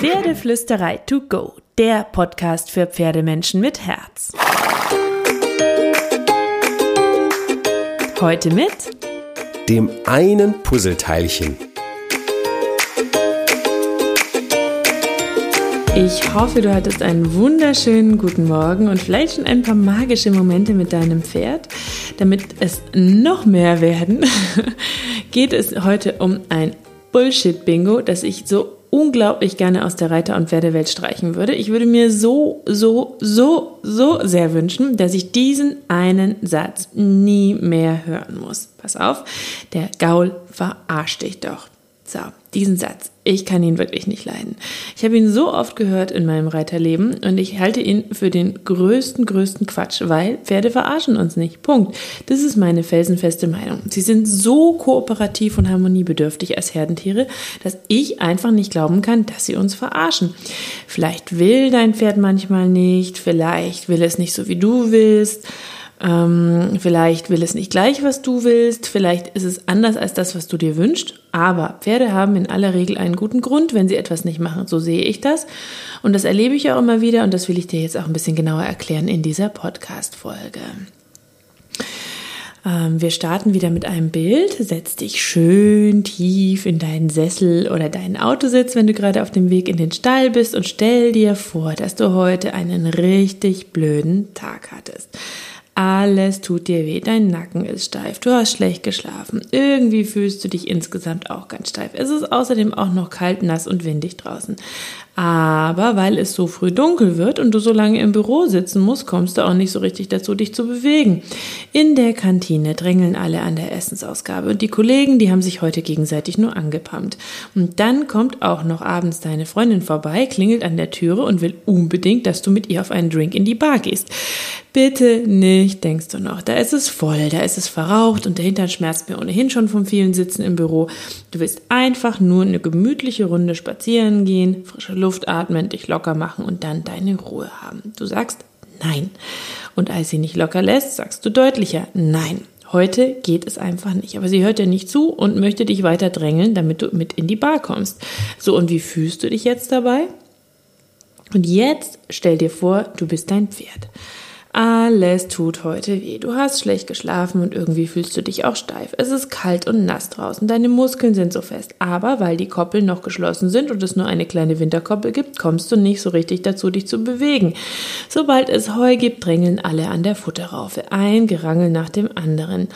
Pferdeflüsterei to go, der Podcast für Pferdemenschen mit Herz. Heute mit dem einen Puzzleteilchen. Ich hoffe, du hattest einen wunderschönen guten Morgen und vielleicht schon ein paar magische Momente mit deinem Pferd. Damit es noch mehr werden, geht es heute um ein Bullshit-Bingo, das ich so unglaublich gerne aus der Reiter- und Pferdewelt streichen würde. Ich würde mir so, so, so, so sehr wünschen, dass ich diesen einen Satz nie mehr hören muss. Pass auf, der Gaul verarscht dich doch. So, diesen Satz. Ich kann ihn wirklich nicht leiden. Ich habe ihn so oft gehört in meinem Reiterleben und ich halte ihn für den größten, größten Quatsch, weil Pferde verarschen uns nicht. Punkt. Das ist meine felsenfeste Meinung. Sie sind so kooperativ und harmoniebedürftig als Herdentiere, dass ich einfach nicht glauben kann, dass sie uns verarschen. Vielleicht will dein Pferd manchmal nicht, vielleicht will es nicht so, wie du willst. Ähm, vielleicht will es nicht gleich, was du willst, vielleicht ist es anders als das, was du dir wünschst, aber Pferde haben in aller Regel einen guten Grund, wenn sie etwas nicht machen. So sehe ich das und das erlebe ich auch immer wieder und das will ich dir jetzt auch ein bisschen genauer erklären in dieser Podcast-Folge. Ähm, wir starten wieder mit einem Bild. Setz dich schön tief in deinen Sessel oder deinen Autositz, wenn du gerade auf dem Weg in den Stall bist und stell dir vor, dass du heute einen richtig blöden Tag hattest. Alles tut dir weh, dein Nacken ist steif, du hast schlecht geschlafen, irgendwie fühlst du dich insgesamt auch ganz steif. Es ist außerdem auch noch kalt, nass und windig draußen. Aber weil es so früh dunkel wird und du so lange im Büro sitzen musst, kommst du auch nicht so richtig dazu, dich zu bewegen. In der Kantine drängeln alle an der Essensausgabe und die Kollegen, die haben sich heute gegenseitig nur angepammt. Und dann kommt auch noch abends deine Freundin vorbei, klingelt an der Türe und will unbedingt, dass du mit ihr auf einen Drink in die Bar gehst. Bitte nicht, denkst du noch. Da ist es voll, da ist es verraucht und der Hintern schmerzt mir ohnehin schon vom vielen Sitzen im Büro. Du willst einfach nur eine gemütliche Runde spazieren gehen, frische Luft atmen, dich locker machen und dann deine Ruhe haben. Du sagst nein. Und als sie nicht locker lässt, sagst du deutlicher nein. Heute geht es einfach nicht. Aber sie hört dir nicht zu und möchte dich weiter drängeln, damit du mit in die Bar kommst. So, und wie fühlst du dich jetzt dabei? Und jetzt stell dir vor, du bist dein Pferd. Alles tut heute weh. Du hast schlecht geschlafen und irgendwie fühlst du dich auch steif. Es ist kalt und nass draußen. Deine Muskeln sind so fest. Aber weil die Koppeln noch geschlossen sind und es nur eine kleine Winterkoppel gibt, kommst du nicht so richtig dazu, dich zu bewegen. Sobald es Heu gibt, drängeln alle an der Futterraufe. Ein Gerangel nach dem anderen.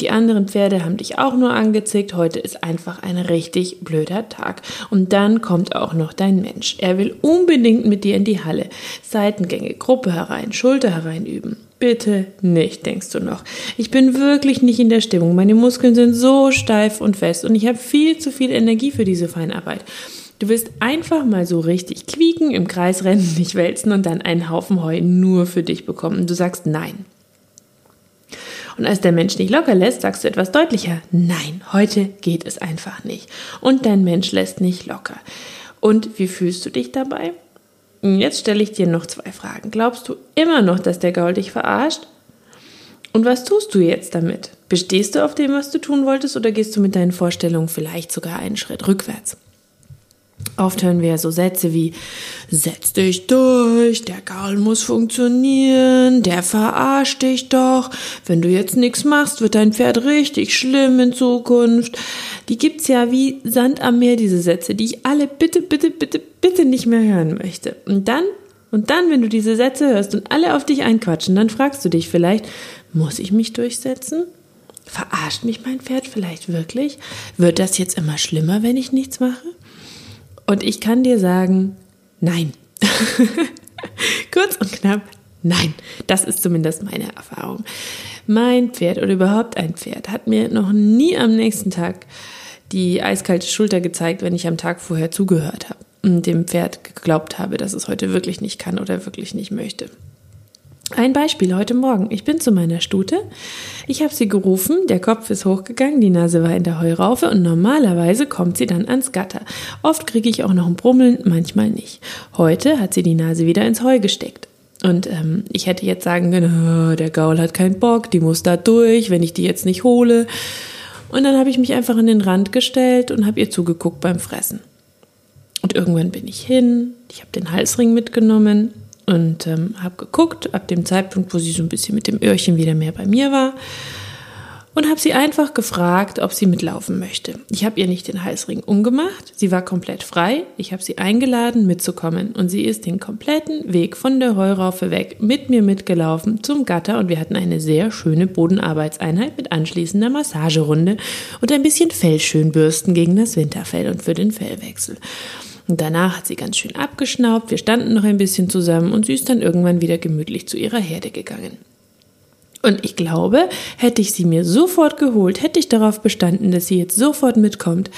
Die anderen Pferde haben dich auch nur angezickt. Heute ist einfach ein richtig blöder Tag. Und dann kommt auch noch dein Mensch. Er will unbedingt mit dir in die Halle. Seitengänge, Gruppe herein, Schulter herein üben. Bitte nicht, denkst du noch. Ich bin wirklich nicht in der Stimmung. Meine Muskeln sind so steif und fest und ich habe viel zu viel Energie für diese Feinarbeit. Du willst einfach mal so richtig quieken, im Kreis rennen, dich wälzen und dann einen Haufen Heu nur für dich bekommen. Du sagst nein. Und als der Mensch dich locker lässt, sagst du etwas deutlicher, nein, heute geht es einfach nicht. Und dein Mensch lässt nicht locker. Und wie fühlst du dich dabei? Jetzt stelle ich dir noch zwei Fragen. Glaubst du immer noch, dass der Gaul dich verarscht? Und was tust du jetzt damit? Bestehst du auf dem, was du tun wolltest, oder gehst du mit deinen Vorstellungen vielleicht sogar einen Schritt rückwärts? Oft hören wir so Sätze wie Setz dich durch, der Gaul muss funktionieren, der verarscht dich doch, wenn du jetzt nichts machst, wird dein Pferd richtig schlimm in Zukunft. Die gibt's ja wie Sand am Meer, diese Sätze, die ich alle bitte, bitte, bitte, bitte nicht mehr hören möchte. Und dann, und dann, wenn du diese Sätze hörst und alle auf dich einquatschen, dann fragst du dich vielleicht, muss ich mich durchsetzen? Verarscht mich mein Pferd vielleicht wirklich? Wird das jetzt immer schlimmer, wenn ich nichts mache? Und ich kann dir sagen, nein. Kurz und knapp, nein. Das ist zumindest meine Erfahrung. Mein Pferd oder überhaupt ein Pferd hat mir noch nie am nächsten Tag die eiskalte Schulter gezeigt, wenn ich am Tag vorher zugehört habe und dem Pferd geglaubt habe, dass es heute wirklich nicht kann oder wirklich nicht möchte. Ein Beispiel heute Morgen. Ich bin zu meiner Stute. Ich habe sie gerufen, der Kopf ist hochgegangen, die Nase war in der Heuraufe und normalerweise kommt sie dann ans Gatter. Oft kriege ich auch noch ein Brummeln, manchmal nicht. Heute hat sie die Nase wieder ins Heu gesteckt. Und ähm, ich hätte jetzt sagen können, der Gaul hat keinen Bock, die muss da durch, wenn ich die jetzt nicht hole. Und dann habe ich mich einfach an den Rand gestellt und habe ihr zugeguckt beim Fressen. Und irgendwann bin ich hin, ich habe den Halsring mitgenommen und ähm, habe geguckt, ab dem Zeitpunkt, wo sie so ein bisschen mit dem Öhrchen wieder mehr bei mir war und habe sie einfach gefragt, ob sie mitlaufen möchte. Ich habe ihr nicht den Halsring umgemacht, sie war komplett frei. Ich habe sie eingeladen, mitzukommen und sie ist den kompletten Weg von der Heuraufe weg mit mir mitgelaufen zum Gatter und wir hatten eine sehr schöne Bodenarbeitseinheit mit anschließender Massagerunde und ein bisschen Fellschönbürsten gegen das Winterfell und für den Fellwechsel. Und danach hat sie ganz schön abgeschnaubt, wir standen noch ein bisschen zusammen und sie ist dann irgendwann wieder gemütlich zu ihrer Herde gegangen. Und ich glaube, hätte ich sie mir sofort geholt, hätte ich darauf bestanden, dass sie jetzt sofort mitkommt,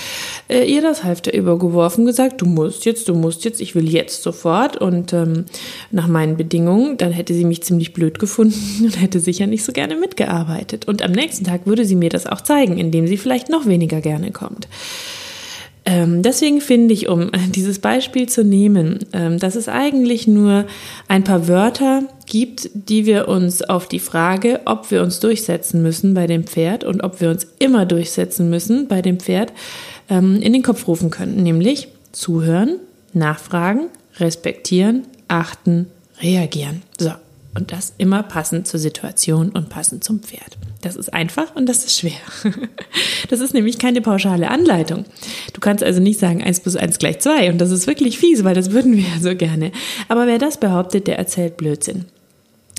äh, ihr das Halfter übergeworfen, gesagt, du musst jetzt, du musst jetzt, ich will jetzt sofort und ähm, nach meinen Bedingungen, dann hätte sie mich ziemlich blöd gefunden und hätte sicher nicht so gerne mitgearbeitet. Und am nächsten Tag würde sie mir das auch zeigen, indem sie vielleicht noch weniger gerne kommt. Ähm, deswegen finde ich, um dieses Beispiel zu nehmen, ähm, dass es eigentlich nur ein paar Wörter gibt, die wir uns auf die Frage, ob wir uns durchsetzen müssen bei dem Pferd und ob wir uns immer durchsetzen müssen bei dem Pferd, ähm, in den Kopf rufen können. Nämlich zuhören, nachfragen, respektieren, achten, reagieren. So. Und das immer passend zur Situation und passend zum Pferd. Das ist einfach und das ist schwer. Das ist nämlich keine pauschale Anleitung. Du kannst also nicht sagen, eins plus eins gleich zwei und das ist wirklich fies, weil das würden wir ja so gerne. Aber wer das behauptet, der erzählt Blödsinn.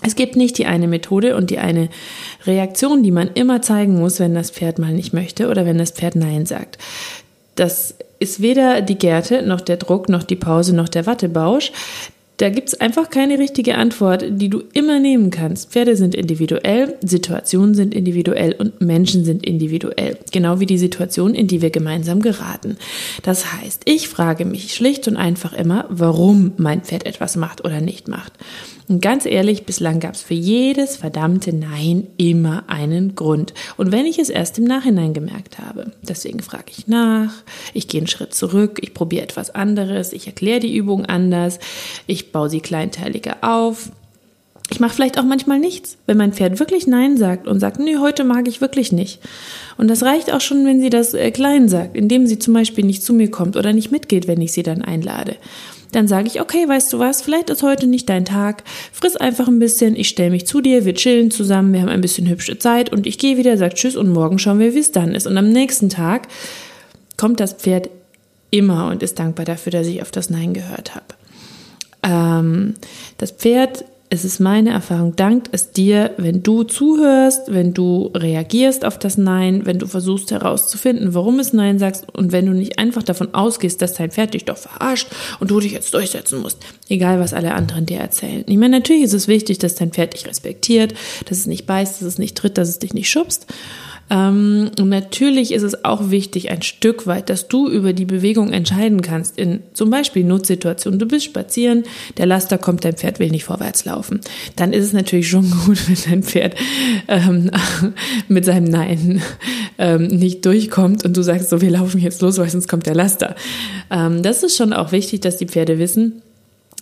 Es gibt nicht die eine Methode und die eine Reaktion, die man immer zeigen muss, wenn das Pferd mal nicht möchte oder wenn das Pferd Nein sagt. Das ist weder die Gerte, noch der Druck, noch die Pause, noch der Wattebausch. Da gibt es einfach keine richtige Antwort, die du immer nehmen kannst. Pferde sind individuell, Situationen sind individuell und Menschen sind individuell. Genau wie die Situation, in die wir gemeinsam geraten. Das heißt, ich frage mich schlicht und einfach immer, warum mein Pferd etwas macht oder nicht macht. Und ganz ehrlich, bislang gab es für jedes verdammte Nein immer einen Grund. Und wenn ich es erst im Nachhinein gemerkt habe, deswegen frage ich nach, ich gehe einen Schritt zurück, ich probiere etwas anderes, ich erkläre die Übung anders, ich baue sie kleinteiliger auf. Ich mache vielleicht auch manchmal nichts, wenn mein Pferd wirklich Nein sagt und sagt, nee, heute mag ich wirklich nicht. Und das reicht auch schon, wenn sie das äh, klein sagt, indem sie zum Beispiel nicht zu mir kommt oder nicht mitgeht, wenn ich sie dann einlade dann sage ich, okay, weißt du was, vielleicht ist heute nicht dein Tag, friss einfach ein bisschen, ich stelle mich zu dir, wir chillen zusammen, wir haben ein bisschen hübsche Zeit und ich gehe wieder, sag Tschüss und morgen schauen wir, wie es dann ist. Und am nächsten Tag kommt das Pferd immer und ist dankbar dafür, dass ich auf das Nein gehört habe. Ähm, das Pferd es ist meine Erfahrung, dankt es dir, wenn du zuhörst, wenn du reagierst auf das Nein, wenn du versuchst herauszufinden, warum es Nein sagst und wenn du nicht einfach davon ausgehst, dass dein Pferd dich doch verarscht und du dich jetzt durchsetzen musst. Egal, was alle anderen dir erzählen. Ich meine, natürlich ist es wichtig, dass dein Pferd dich respektiert, dass es nicht beißt, dass es nicht tritt, dass es dich nicht schubst. Ähm, und natürlich ist es auch wichtig, ein Stück weit, dass du über die Bewegung entscheiden kannst. In zum Beispiel Notsituationen. Du bist spazieren, der Laster kommt, dein Pferd will nicht vorwärts laufen. Dann ist es natürlich schon gut, wenn dein Pferd ähm, mit seinem Nein ähm, nicht durchkommt und du sagst so, wir laufen jetzt los, weil sonst kommt der Laster. Ähm, das ist schon auch wichtig, dass die Pferde wissen,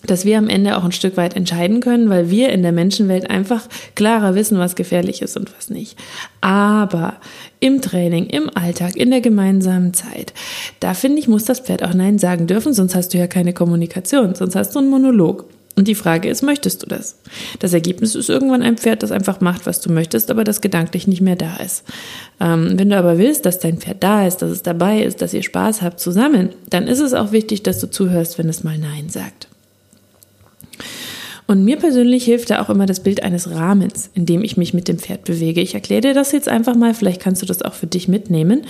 dass wir am Ende auch ein Stück weit entscheiden können, weil wir in der Menschenwelt einfach klarer wissen, was gefährlich ist und was nicht. Aber im Training, im Alltag, in der gemeinsamen Zeit, da finde ich, muss das Pferd auch Nein sagen dürfen, sonst hast du ja keine Kommunikation, sonst hast du einen Monolog. Und die Frage ist, möchtest du das? Das Ergebnis ist irgendwann ein Pferd, das einfach macht, was du möchtest, aber das gedanklich nicht mehr da ist. Ähm, wenn du aber willst, dass dein Pferd da ist, dass es dabei ist, dass ihr Spaß habt zusammen, dann ist es auch wichtig, dass du zuhörst, wenn es mal Nein sagt. Und mir persönlich hilft da auch immer das Bild eines Rahmens, in dem ich mich mit dem Pferd bewege. Ich erkläre dir das jetzt einfach mal, vielleicht kannst du das auch für dich mitnehmen.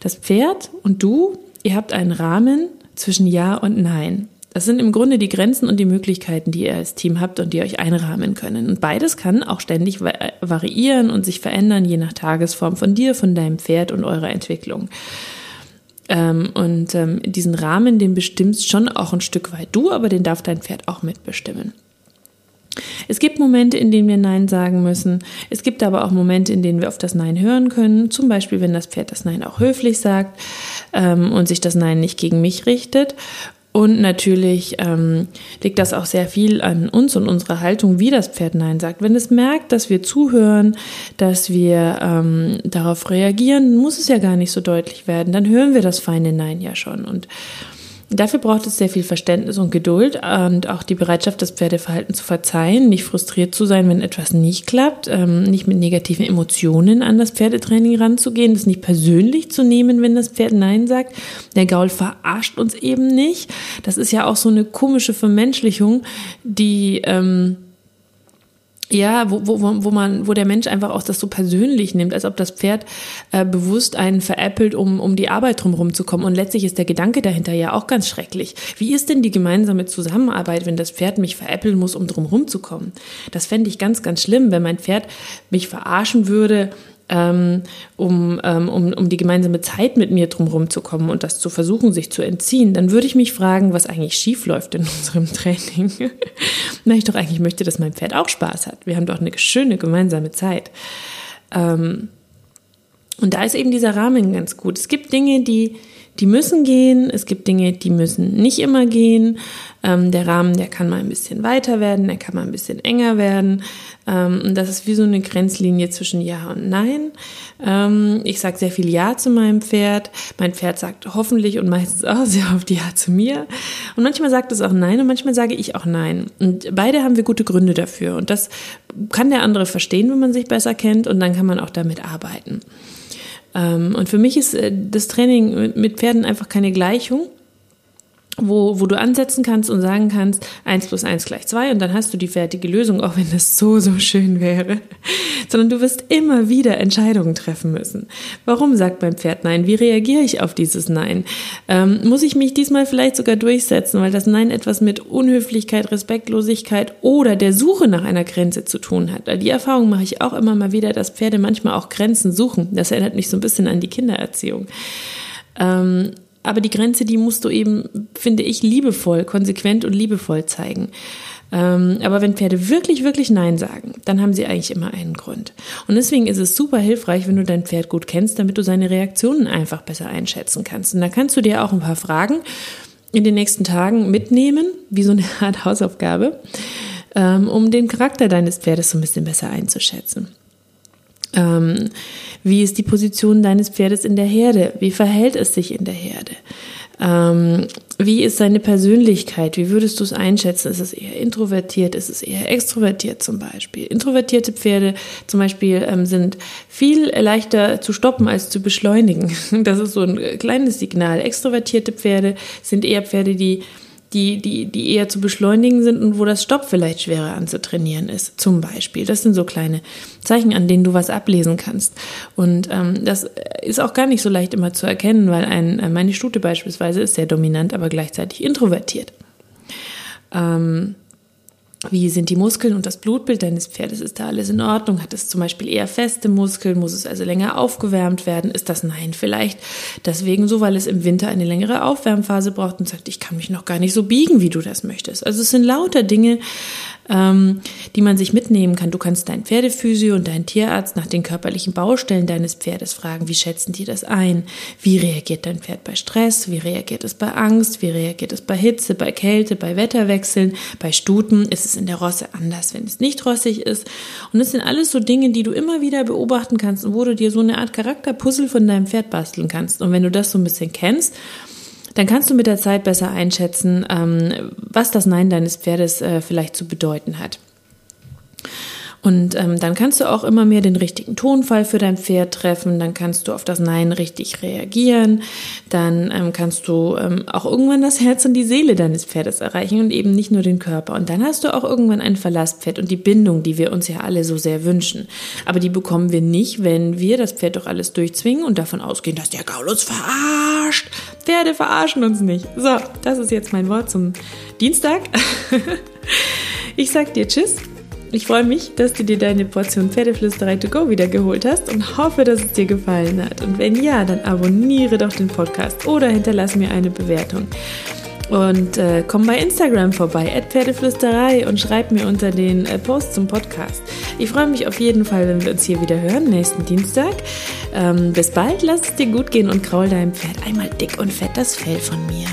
Das Pferd und du, ihr habt einen Rahmen zwischen Ja und Nein. Das sind im Grunde die Grenzen und die Möglichkeiten, die ihr als Team habt und die euch einrahmen können. Und beides kann auch ständig variieren und sich verändern, je nach Tagesform von dir, von deinem Pferd und eurer Entwicklung. Ähm, und ähm, diesen Rahmen, den bestimmst schon auch ein Stück weit du, aber den darf dein Pferd auch mitbestimmen. Es gibt Momente, in denen wir Nein sagen müssen. Es gibt aber auch Momente, in denen wir auf das Nein hören können. Zum Beispiel, wenn das Pferd das Nein auch höflich sagt ähm, und sich das Nein nicht gegen mich richtet. Und natürlich ähm, liegt das auch sehr viel an uns und unserer Haltung, wie das Pferd Nein sagt. Wenn es merkt, dass wir zuhören, dass wir ähm, darauf reagieren, muss es ja gar nicht so deutlich werden. Dann hören wir das feine Nein ja schon. Und Dafür braucht es sehr viel Verständnis und Geduld und auch die Bereitschaft, das Pferdeverhalten zu verzeihen, nicht frustriert zu sein, wenn etwas nicht klappt, ähm, nicht mit negativen Emotionen an das Pferdetraining ranzugehen, das nicht persönlich zu nehmen, wenn das Pferd Nein sagt. Der Gaul verarscht uns eben nicht. Das ist ja auch so eine komische Vermenschlichung, die ähm, ja, wo, wo, wo man, wo der Mensch einfach auch das so persönlich nimmt, als ob das Pferd äh, bewusst einen veräppelt, um, um die Arbeit drumherum zu kommen. Und letztlich ist der Gedanke dahinter ja auch ganz schrecklich. Wie ist denn die gemeinsame Zusammenarbeit, wenn das Pferd mich veräppeln muss, um drumherum zu kommen? Das fände ich ganz, ganz schlimm, wenn mein Pferd mich verarschen würde, ähm, um, ähm, um, um die gemeinsame Zeit mit mir drumherum zu kommen und das zu versuchen, sich zu entziehen, dann würde ich mich fragen, was eigentlich schief läuft in unserem Training. Na, ich doch eigentlich möchte, dass mein Pferd auch Spaß hat. Wir haben doch eine schöne gemeinsame Zeit. Ähm, und da ist eben dieser Rahmen ganz gut. Es gibt Dinge, die, die müssen gehen. Es gibt Dinge, die müssen nicht immer gehen. Ähm, der Rahmen, der kann mal ein bisschen weiter werden, der kann mal ein bisschen enger werden. Ähm, und das ist wie so eine Grenzlinie zwischen Ja und Nein. Ähm, ich sage sehr viel Ja zu meinem Pferd. Mein Pferd sagt hoffentlich und meistens auch sehr oft Ja zu mir. Und manchmal sagt es auch Nein und manchmal sage ich auch Nein. Und beide haben wir gute Gründe dafür. Und das kann der andere verstehen, wenn man sich besser kennt. Und dann kann man auch damit arbeiten. Ähm, und für mich ist äh, das Training mit Pferden einfach keine Gleichung wo, wo du ansetzen kannst und sagen kannst, eins plus eins gleich zwei und dann hast du die fertige Lösung, auch wenn das so, so schön wäre. Sondern du wirst immer wieder Entscheidungen treffen müssen. Warum sagt mein Pferd Nein? Wie reagiere ich auf dieses Nein? Ähm, muss ich mich diesmal vielleicht sogar durchsetzen, weil das Nein etwas mit Unhöflichkeit, Respektlosigkeit oder der Suche nach einer Grenze zu tun hat? Die Erfahrung mache ich auch immer mal wieder, dass Pferde manchmal auch Grenzen suchen. Das erinnert mich so ein bisschen an die Kindererziehung. Ähm, aber die Grenze, die musst du eben, finde ich, liebevoll, konsequent und liebevoll zeigen. Ähm, aber wenn Pferde wirklich, wirklich Nein sagen, dann haben sie eigentlich immer einen Grund. Und deswegen ist es super hilfreich, wenn du dein Pferd gut kennst, damit du seine Reaktionen einfach besser einschätzen kannst. Und da kannst du dir auch ein paar Fragen in den nächsten Tagen mitnehmen, wie so eine Art Hausaufgabe, ähm, um den Charakter deines Pferdes so ein bisschen besser einzuschätzen. Ähm, wie ist die Position deines Pferdes in der Herde? Wie verhält es sich in der Herde? Ähm, wie ist seine Persönlichkeit? Wie würdest du es einschätzen? Ist es eher introvertiert? Ist es eher extrovertiert zum Beispiel? Introvertierte Pferde zum Beispiel ähm, sind viel leichter zu stoppen als zu beschleunigen. Das ist so ein kleines Signal. Extrovertierte Pferde sind eher Pferde, die die, die, die eher zu beschleunigen sind und wo das Stopp vielleicht schwerer anzutrainieren ist, zum Beispiel. Das sind so kleine Zeichen, an denen du was ablesen kannst. Und ähm, das ist auch gar nicht so leicht immer zu erkennen, weil ein, äh, meine Stute beispielsweise ist sehr dominant, aber gleichzeitig introvertiert. Ähm, wie sind die Muskeln und das Blutbild deines Pferdes? Ist da alles in Ordnung? Hat es zum Beispiel eher feste Muskeln? Muss es also länger aufgewärmt werden? Ist das Nein vielleicht deswegen so, weil es im Winter eine längere Aufwärmphase braucht und sagt, ich kann mich noch gar nicht so biegen, wie du das möchtest? Also es sind lauter Dinge, ähm, die man sich mitnehmen kann. Du kannst deinen Pferdephysio und deinen Tierarzt nach den körperlichen Baustellen deines Pferdes fragen. Wie schätzen die das ein? Wie reagiert dein Pferd bei Stress? Wie reagiert es bei Angst? Wie reagiert es bei Hitze, bei Kälte, bei Wetterwechseln? Bei Stuten ist es in der Rosse anders, wenn es nicht rossig ist. Und das sind alles so Dinge, die du immer wieder beobachten kannst und wo du dir so eine Art Charakterpuzzle von deinem Pferd basteln kannst. Und wenn du das so ein bisschen kennst, dann kannst du mit der Zeit besser einschätzen, ähm, was das Nein deines Pferdes äh, vielleicht zu bedeuten hat. Und ähm, dann kannst du auch immer mehr den richtigen Tonfall für dein Pferd treffen, dann kannst du auf das Nein richtig reagieren, dann ähm, kannst du ähm, auch irgendwann das Herz und die Seele deines Pferdes erreichen und eben nicht nur den Körper. Und dann hast du auch irgendwann ein Verlasspferd und die Bindung, die wir uns ja alle so sehr wünschen. Aber die bekommen wir nicht, wenn wir das Pferd doch alles durchzwingen und davon ausgehen, dass der Gaul uns verarscht. Pferde verarschen uns nicht. So, das ist jetzt mein Wort zum Dienstag. Ich sag dir Tschüss ich freue mich, dass du dir deine Portion Pferdeflüsterei to go wieder geholt hast und hoffe, dass es dir gefallen hat. Und wenn ja, dann abonniere doch den Podcast oder hinterlass mir eine Bewertung. Und äh, komm bei Instagram vorbei, Pferdeflüsterei und schreib mir unter den äh, Post zum Podcast. Ich freue mich auf jeden Fall, wenn wir uns hier wieder hören, nächsten Dienstag. Ähm, bis bald, lass es dir gut gehen und kraul deinem Pferd einmal dick und fett das Fell von mir.